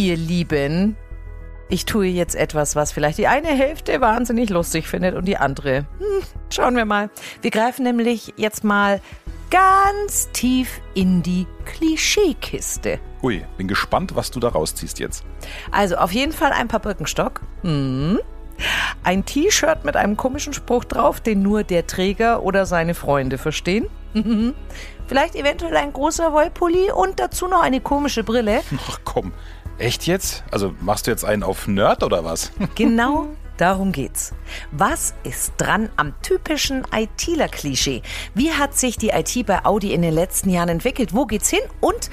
ihr Lieben, ich tue jetzt etwas, was vielleicht die eine Hälfte wahnsinnig lustig findet und die andere. Hm, schauen wir mal. Wir greifen nämlich jetzt mal ganz tief in die Klischeekiste. Ui, bin gespannt, was du da rausziehst jetzt. Also auf jeden Fall ein paar Birkenstock. Hm. Ein T-Shirt mit einem komischen Spruch drauf, den nur der Träger oder seine Freunde verstehen. Vielleicht eventuell ein großer Wollpulli und dazu noch eine komische Brille. Ach komm, Echt jetzt? Also machst du jetzt einen auf Nerd oder was? Genau darum geht's. Was ist dran am typischen ITler-Klischee? Wie hat sich die IT bei Audi in den letzten Jahren entwickelt? Wo geht's hin? Und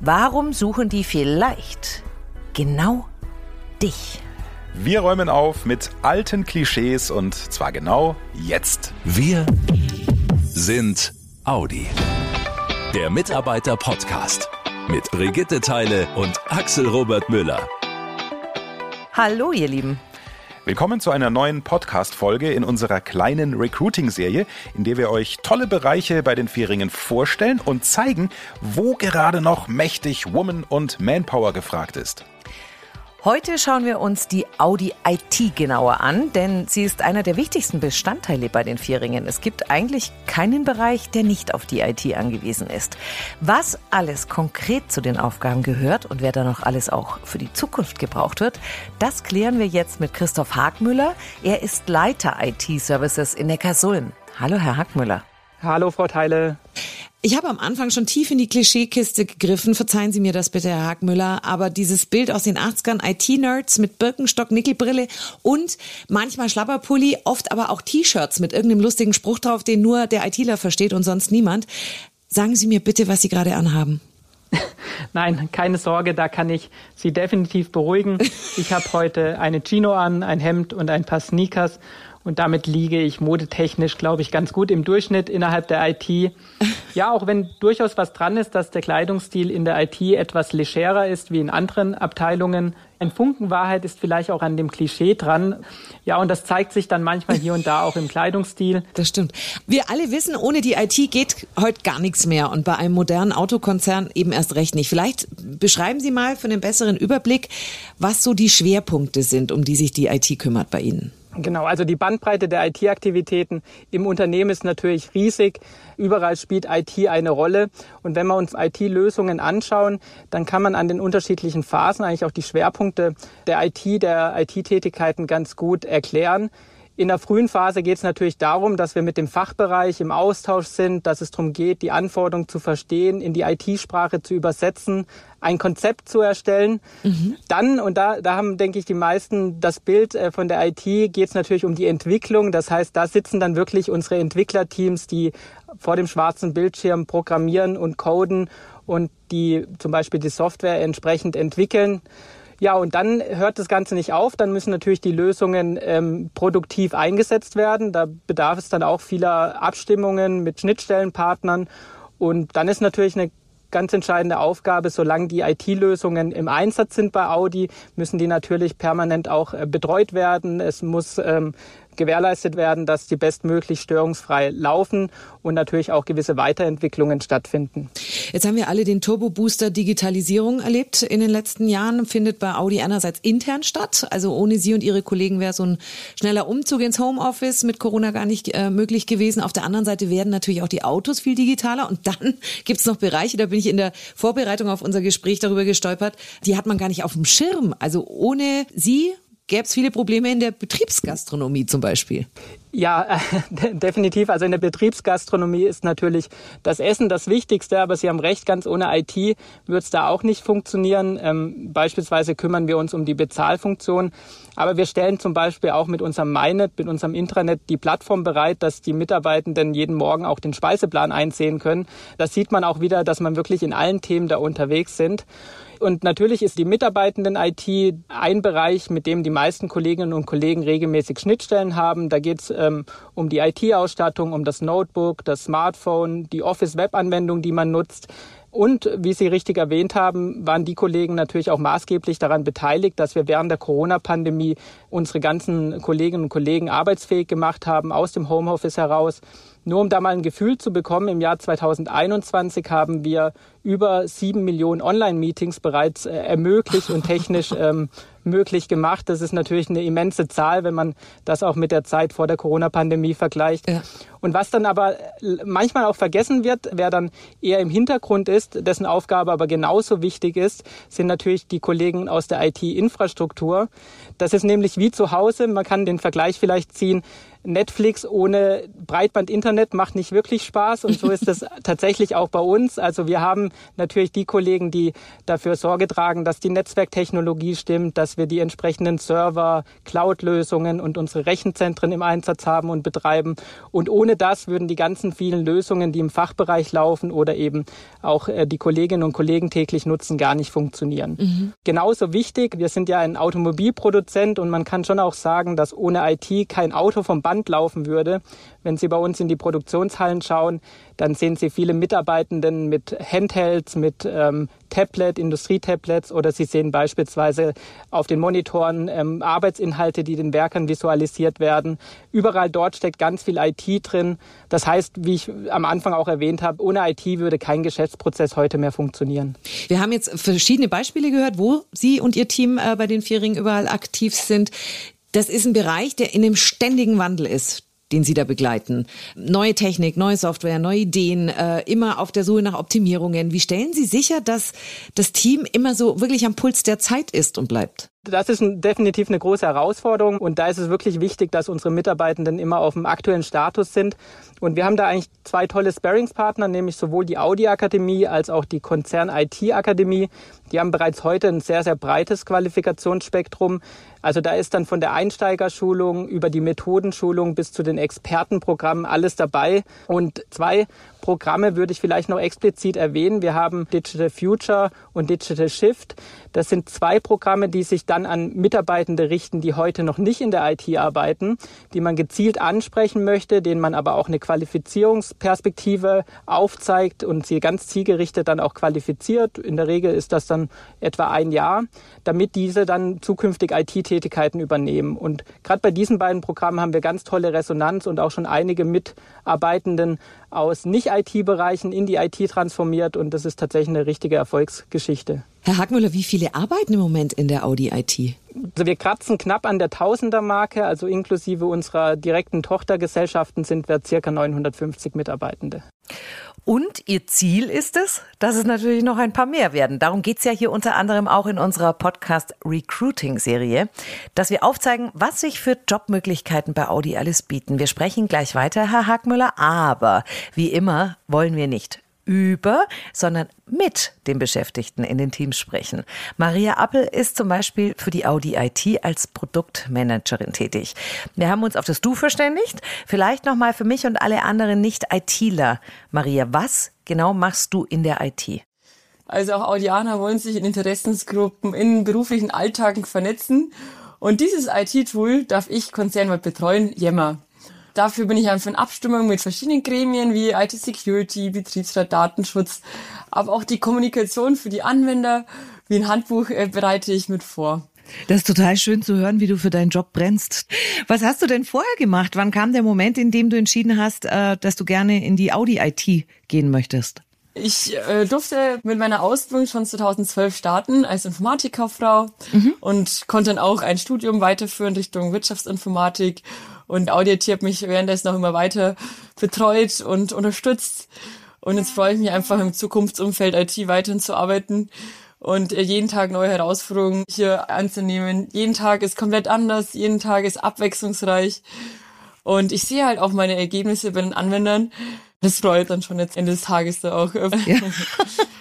warum suchen die vielleicht genau dich? Wir räumen auf mit alten Klischees und zwar genau jetzt. Wir sind Audi. Der Mitarbeiter-Podcast mit Brigitte Teile und Axel Robert Müller. Hallo, ihr Lieben. Willkommen zu einer neuen Podcast-Folge in unserer kleinen Recruiting-Serie, in der wir euch tolle Bereiche bei den Vieringen vorstellen und zeigen, wo gerade noch mächtig Woman und Manpower gefragt ist. Heute schauen wir uns die Audi IT genauer an, denn sie ist einer der wichtigsten Bestandteile bei den Vierringen. Es gibt eigentlich keinen Bereich, der nicht auf die IT angewiesen ist. Was alles konkret zu den Aufgaben gehört und wer da noch alles auch für die Zukunft gebraucht wird, das klären wir jetzt mit Christoph Hagmüller. Er ist Leiter IT-Services in Neckarsulm. Hallo, Herr Hagmüller. Hallo, Frau Teile. Ich habe am Anfang schon tief in die Klischeekiste gegriffen. Verzeihen Sie mir das bitte, Herr Hagmüller. Aber dieses Bild aus den 80ern, IT-Nerds mit Birkenstock, Nickelbrille und manchmal Schlapperpulli, oft aber auch T-Shirts mit irgendeinem lustigen Spruch drauf, den nur der ITler versteht und sonst niemand. Sagen Sie mir bitte, was Sie gerade anhaben. Nein, keine Sorge, da kann ich Sie definitiv beruhigen. Ich habe heute eine Chino an, ein Hemd und ein paar Sneakers und damit liege ich modetechnisch, glaube ich, ganz gut im Durchschnitt innerhalb der IT. Ja, auch wenn durchaus was dran ist, dass der Kleidungsstil in der IT etwas legerer ist wie in anderen Abteilungen. Ein Funken Wahrheit ist vielleicht auch an dem Klischee dran. Ja, und das zeigt sich dann manchmal hier und da auch im Kleidungsstil. Das stimmt. Wir alle wissen, ohne die IT geht heute gar nichts mehr und bei einem modernen Autokonzern eben erst recht nicht. Vielleicht beschreiben Sie mal für einen besseren Überblick, was so die Schwerpunkte sind, um die sich die IT kümmert bei Ihnen. Genau, also die Bandbreite der IT-Aktivitäten im Unternehmen ist natürlich riesig. Überall spielt IT eine Rolle. Und wenn wir uns IT-Lösungen anschauen, dann kann man an den unterschiedlichen Phasen eigentlich auch die Schwerpunkte der IT, der IT-Tätigkeiten ganz gut erklären. In der frühen Phase geht es natürlich darum, dass wir mit dem Fachbereich im Austausch sind, dass es darum geht, die Anforderungen zu verstehen, in die IT-Sprache zu übersetzen, ein Konzept zu erstellen. Mhm. Dann, und da, da haben, denke ich, die meisten das Bild äh, von der IT, geht es natürlich um die Entwicklung. Das heißt, da sitzen dann wirklich unsere Entwicklerteams, die vor dem schwarzen Bildschirm programmieren und coden und die zum Beispiel die Software entsprechend entwickeln. Ja, und dann hört das Ganze nicht auf. Dann müssen natürlich die Lösungen ähm, produktiv eingesetzt werden. Da bedarf es dann auch vieler Abstimmungen mit Schnittstellenpartnern. Und dann ist natürlich eine ganz entscheidende Aufgabe, solange die IT-Lösungen im Einsatz sind bei Audi, müssen die natürlich permanent auch äh, betreut werden. Es muss ähm, gewährleistet werden, dass die bestmöglich störungsfrei laufen und natürlich auch gewisse Weiterentwicklungen stattfinden. Jetzt haben wir alle den Turbo Booster Digitalisierung erlebt in den letzten Jahren. Findet bei Audi einerseits intern statt. Also ohne Sie und Ihre Kollegen wäre so ein schneller Umzug ins Homeoffice mit Corona gar nicht äh, möglich gewesen. Auf der anderen Seite werden natürlich auch die Autos viel digitaler. Und dann gibt es noch Bereiche, da bin ich in der Vorbereitung auf unser Gespräch darüber gestolpert, die hat man gar nicht auf dem Schirm. Also ohne Sie gäbe es viele Probleme in der Betriebsgastronomie zum Beispiel. Ja, äh, definitiv. Also in der Betriebsgastronomie ist natürlich das Essen das Wichtigste, aber Sie haben recht, ganz ohne IT wird es da auch nicht funktionieren. Ähm, beispielsweise kümmern wir uns um die Bezahlfunktion, aber wir stellen zum Beispiel auch mit unserem MyNet, mit unserem Intranet die Plattform bereit, dass die Mitarbeitenden jeden Morgen auch den Speiseplan einsehen können. Das sieht man auch wieder, dass man wirklich in allen Themen da unterwegs sind. Und natürlich ist die Mitarbeitenden IT ein Bereich, mit dem die meisten Kolleginnen und Kollegen regelmäßig Schnittstellen haben. Da geht es ähm, um die IT-Ausstattung, um das Notebook, das Smartphone, die Office-Web-Anwendung, die man nutzt. Und wie Sie richtig erwähnt haben, waren die Kollegen natürlich auch maßgeblich daran beteiligt, dass wir während der Corona-Pandemie unsere ganzen Kolleginnen und Kollegen arbeitsfähig gemacht haben aus dem Homeoffice heraus. Nur um da mal ein Gefühl zu bekommen, im Jahr 2021 haben wir über sieben Millionen Online-Meetings bereits äh, ermöglicht und technisch ähm, möglich gemacht. Das ist natürlich eine immense Zahl, wenn man das auch mit der Zeit vor der Corona-Pandemie vergleicht. Ja. Und was dann aber äh, manchmal auch vergessen wird, wer dann eher im Hintergrund ist, dessen Aufgabe aber genauso wichtig ist, sind natürlich die Kollegen aus der IT-Infrastruktur. Das ist nämlich wie zu Hause. Man kann den Vergleich vielleicht ziehen. Netflix ohne Breitband-Internet macht nicht wirklich Spaß und so ist es tatsächlich auch bei uns. Also wir haben natürlich die Kollegen, die dafür Sorge tragen, dass die Netzwerktechnologie stimmt, dass wir die entsprechenden Server, Cloud-Lösungen und unsere Rechenzentren im Einsatz haben und betreiben. Und ohne das würden die ganzen vielen Lösungen, die im Fachbereich laufen oder eben auch äh, die Kolleginnen und Kollegen täglich nutzen, gar nicht funktionieren. Mhm. Genauso wichtig, wir sind ja ein Automobilproduzent und man kann schon auch sagen, dass ohne IT kein Auto vom Band Band laufen würde. Wenn Sie bei uns in die Produktionshallen schauen, dann sehen Sie viele Mitarbeitenden mit Handhelds, mit ähm, Tablet, Industrietablets oder Sie sehen beispielsweise auf den Monitoren ähm, Arbeitsinhalte, die den Werkern visualisiert werden. Überall dort steckt ganz viel IT drin. Das heißt, wie ich am Anfang auch erwähnt habe, ohne IT würde kein Geschäftsprozess heute mehr funktionieren. Wir haben jetzt verschiedene Beispiele gehört, wo Sie und Ihr Team äh, bei den Vieringen überall aktiv sind. Das ist ein Bereich, der in einem ständigen Wandel ist den Sie da begleiten. Neue Technik, neue Software, neue Ideen, äh, immer auf der Suche nach Optimierungen. Wie stellen Sie sicher, dass das Team immer so wirklich am Puls der Zeit ist und bleibt? Das ist definitiv eine große Herausforderung und da ist es wirklich wichtig, dass unsere Mitarbeitenden immer auf dem aktuellen Status sind. Und wir haben da eigentlich zwei tolle Sparringspartner, nämlich sowohl die Audi Akademie als auch die Konzern IT Akademie. Die haben bereits heute ein sehr, sehr breites Qualifikationsspektrum. Also da ist dann von der Einsteigerschulung über die Methodenschulung bis zu den Expertenprogrammen alles dabei. Und zwei Programme würde ich vielleicht noch explizit erwähnen. Wir haben Digital Future und Digital Shift. Das sind zwei Programme, die sich dann an Mitarbeitende richten, die heute noch nicht in der IT arbeiten, die man gezielt ansprechen möchte, denen man aber auch eine Qualifizierungsperspektive aufzeigt und sie ganz zielgerichtet dann auch qualifiziert. In der Regel ist das dann etwa ein Jahr, damit diese dann zukünftig IT-Tätigkeiten übernehmen. Und gerade bei diesen beiden Programmen haben wir ganz tolle Resonanz und auch schon einige Mitarbeitenden aus Nicht-IT-Bereichen in die IT transformiert und das ist tatsächlich eine richtige Erfolgsgeschichte. Herr Hagmüller, wie viele arbeiten im Moment in der Audi IT? Also wir kratzen knapp an der Tausender-Marke, also inklusive unserer direkten Tochtergesellschaften sind wir circa 950 Mitarbeitende. Und Ihr Ziel ist es, dass es natürlich noch ein paar mehr werden. Darum geht es ja hier unter anderem auch in unserer Podcast Recruiting-Serie, dass wir aufzeigen, was sich für Jobmöglichkeiten bei Audi alles bieten. Wir sprechen gleich weiter, Herr Hagmüller, aber wie immer wollen wir nicht über, sondern mit den Beschäftigten in den Teams sprechen. Maria Appel ist zum Beispiel für die Audi IT als Produktmanagerin tätig. Wir haben uns auf das Du verständigt. Vielleicht nochmal für mich und alle anderen Nicht-ITler. Maria, was genau machst du in der IT? Also auch Audianer wollen sich in Interessensgruppen, in beruflichen Alltagen vernetzen. Und dieses IT-Tool darf ich konzernweit betreuen, Yammer. Dafür bin ich einfach in Abstimmung mit verschiedenen Gremien wie IT-Security, Betriebsrat, Datenschutz, aber auch die Kommunikation für die Anwender wie ein Handbuch äh, bereite ich mit vor. Das ist total schön zu hören, wie du für deinen Job brennst. Was hast du denn vorher gemacht? Wann kam der Moment, in dem du entschieden hast, äh, dass du gerne in die Audi IT gehen möchtest? Ich äh, durfte mit meiner Ausbildung schon 2012 starten als Informatikkauffrau mhm. und konnte dann auch ein Studium weiterführen Richtung Wirtschaftsinformatik und Audi hat mich währenddessen auch immer weiter betreut und unterstützt. Und jetzt freue ich mich einfach im Zukunftsumfeld IT weiterhin zu arbeiten und äh, jeden Tag neue Herausforderungen hier anzunehmen. Jeden Tag ist komplett anders, jeden Tag ist abwechslungsreich. Und ich sehe halt auch meine Ergebnisse bei den Anwendern. Das freut dann schon jetzt Ende des Tages da auch. Ja.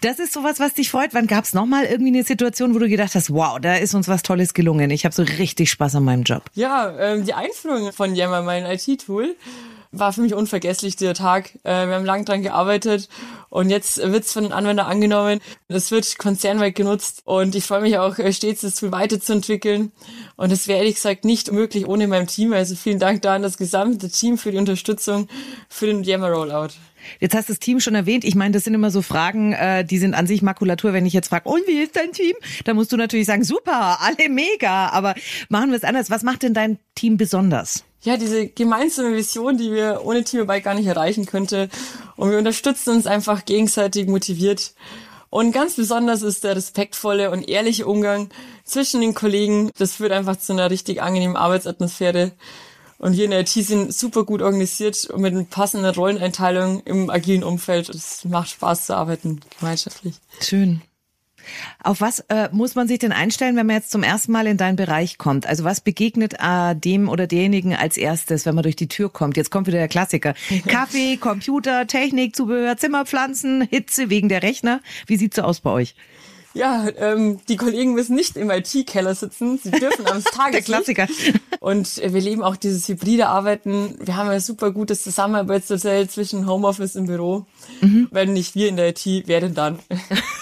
Das ist sowas, was dich freut. Wann gab es nochmal irgendwie eine Situation, wo du gedacht hast, wow, da ist uns was Tolles gelungen. Ich habe so richtig Spaß an meinem Job. Ja, ähm, die Einführung von Yammer, mein IT-Tool, war für mich unvergesslich, dieser Tag. Äh, wir haben lang dran gearbeitet und jetzt wird's von den Anwendern angenommen. Es wird konzernweit genutzt und ich freue mich auch äh, stets, das Tool weiterzuentwickeln. Und es wäre ehrlich gesagt nicht möglich ohne mein Team. Also vielen Dank da an das gesamte Team für die Unterstützung für den Yammer Rollout. Jetzt hast du das Team schon erwähnt. Ich meine, das sind immer so Fragen, äh, die sind an sich Makulatur. Wenn ich jetzt frage, und wie ist dein Team? Da musst du natürlich sagen, super, alle mega. Aber machen wir es anders. Was macht denn dein Team besonders? Ja, diese gemeinsame Vision, die wir ohne Teamarbeit gar nicht erreichen könnte. Und wir unterstützen uns einfach gegenseitig motiviert. Und ganz besonders ist der respektvolle und ehrliche Umgang zwischen den Kollegen. Das führt einfach zu einer richtig angenehmen Arbeitsatmosphäre. Und wir in der IT sind super gut organisiert und mit passenden Rolleneinteilung im agilen Umfeld. Es macht Spaß zu arbeiten, gemeinschaftlich. Schön. Auf was äh, muss man sich denn einstellen, wenn man jetzt zum ersten Mal in deinen Bereich kommt? Also was begegnet äh, dem oder derjenigen als erstes, wenn man durch die Tür kommt? Jetzt kommt wieder der Klassiker. Kaffee, Computer, Technik, Zubehör, Zimmerpflanzen, Hitze wegen der Rechner. Wie sieht's so aus bei euch? Ja, ähm, die Kollegen müssen nicht im IT-Keller sitzen. Sie dürfen am Tageslicht. Der Klassiker. Und wir leben auch dieses hybride Arbeiten. Wir haben ein super gutes Zusammenarbeitsmodell zwischen Homeoffice und Büro. Mhm. Wenn nicht wir in der IT, wer denn dann?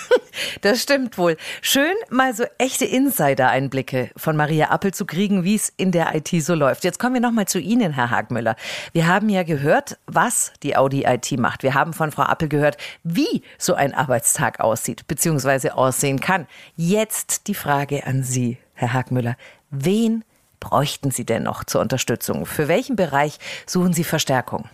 Das stimmt wohl. Schön, mal so echte Insider-Einblicke von Maria Appel zu kriegen, wie es in der IT so läuft. Jetzt kommen wir nochmal zu Ihnen, Herr Hagmüller. Wir haben ja gehört, was die Audi IT macht. Wir haben von Frau Appel gehört, wie so ein Arbeitstag aussieht, beziehungsweise aussehen kann. Jetzt die Frage an Sie, Herr Hagmüller. Wen bräuchten Sie denn noch zur Unterstützung? Für welchen Bereich suchen Sie Verstärkung?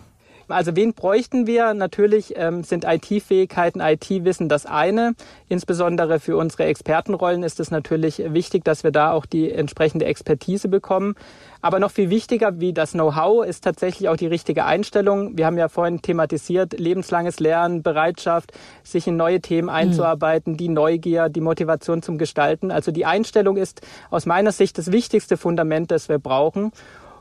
Also wen bräuchten wir? Natürlich ähm, sind IT-Fähigkeiten, IT-Wissen das eine. Insbesondere für unsere Expertenrollen ist es natürlich wichtig, dass wir da auch die entsprechende Expertise bekommen. Aber noch viel wichtiger wie das Know-how ist tatsächlich auch die richtige Einstellung. Wir haben ja vorhin thematisiert, lebenslanges Lernen, Bereitschaft, sich in neue Themen einzuarbeiten, mhm. die Neugier, die Motivation zum Gestalten. Also die Einstellung ist aus meiner Sicht das wichtigste Fundament, das wir brauchen.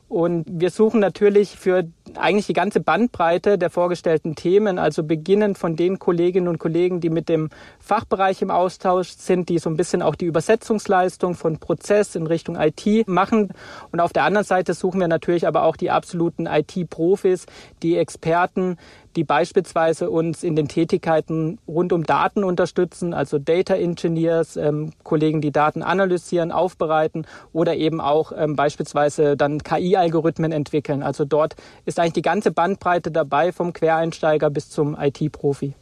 Und wir suchen natürlich für eigentlich die ganze Bandbreite der vorgestellten Themen, also beginnend von den Kolleginnen und Kollegen, die mit dem Fachbereich im Austausch sind, die so ein bisschen auch die Übersetzungsleistung von Prozess in Richtung IT machen. Und auf der anderen Seite suchen wir natürlich aber auch die absoluten IT-Profis, die Experten, die beispielsweise uns in den Tätigkeiten rund um Daten unterstützen, also Data Engineers, ähm, Kollegen, die Daten analysieren, aufbereiten oder eben auch ähm, beispielsweise dann KI-Algorithmen entwickeln. Also dort ist eigentlich die ganze Bandbreite dabei, vom Quereinsteiger bis zum IT-Profi.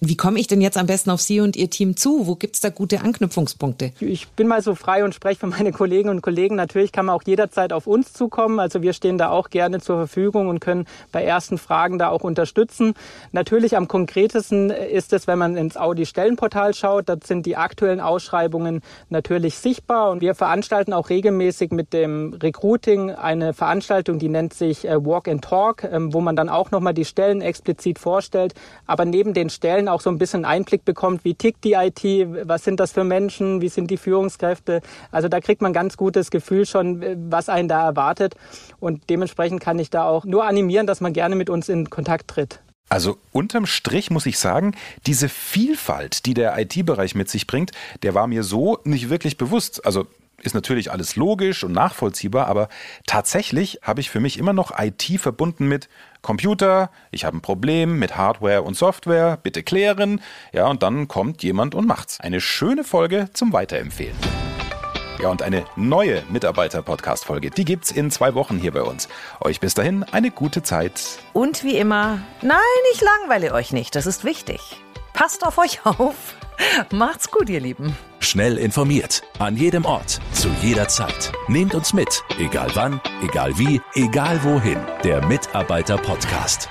Wie komme ich denn jetzt am besten auf Sie und Ihr Team zu? Wo gibt es da gute Anknüpfungspunkte? Ich bin mal so frei und spreche für meine Kolleginnen und Kollegen. Natürlich kann man auch jederzeit auf uns zukommen. Also wir stehen da auch gerne zur Verfügung und können bei ersten Fragen da auch unterstützen. Natürlich am konkretesten ist es, wenn man ins Audi-Stellenportal schaut. Da sind die aktuellen Ausschreibungen natürlich sichtbar. Und wir veranstalten auch regelmäßig mit dem Recruiting eine Veranstaltung, die nennt sich äh, Walk and Talk, ähm, wo man dann auch nochmal die Stellen explizit vorstellt. Aber neben den Stellen auch so ein bisschen Einblick bekommt, wie tickt die IT, was sind das für Menschen, wie sind die Führungskräfte. Also da kriegt man ganz gutes Gefühl schon, was einen da erwartet. Und dementsprechend kann ich da auch nur animieren, dass man gerne mit uns in Kontakt tritt. Also unterm Strich muss ich sagen, diese Vielfalt, die der IT-Bereich mit sich bringt, der war mir so nicht wirklich bewusst. Also ist natürlich alles logisch und nachvollziehbar, aber tatsächlich habe ich für mich immer noch IT verbunden mit Computer, ich habe ein Problem mit Hardware und Software, bitte klären. Ja, und dann kommt jemand und macht's. Eine schöne Folge zum Weiterempfehlen. Ja, und eine neue Mitarbeiter-Podcast-Folge, die gibt's in zwei Wochen hier bei uns. Euch bis dahin eine gute Zeit. Und wie immer, nein, ich langweile euch nicht, das ist wichtig. Passt auf euch auf. Macht's gut, ihr Lieben. Schnell informiert, an jedem Ort, zu jeder Zeit. Nehmt uns mit, egal wann, egal wie, egal wohin. Der Mitarbeiter-Podcast.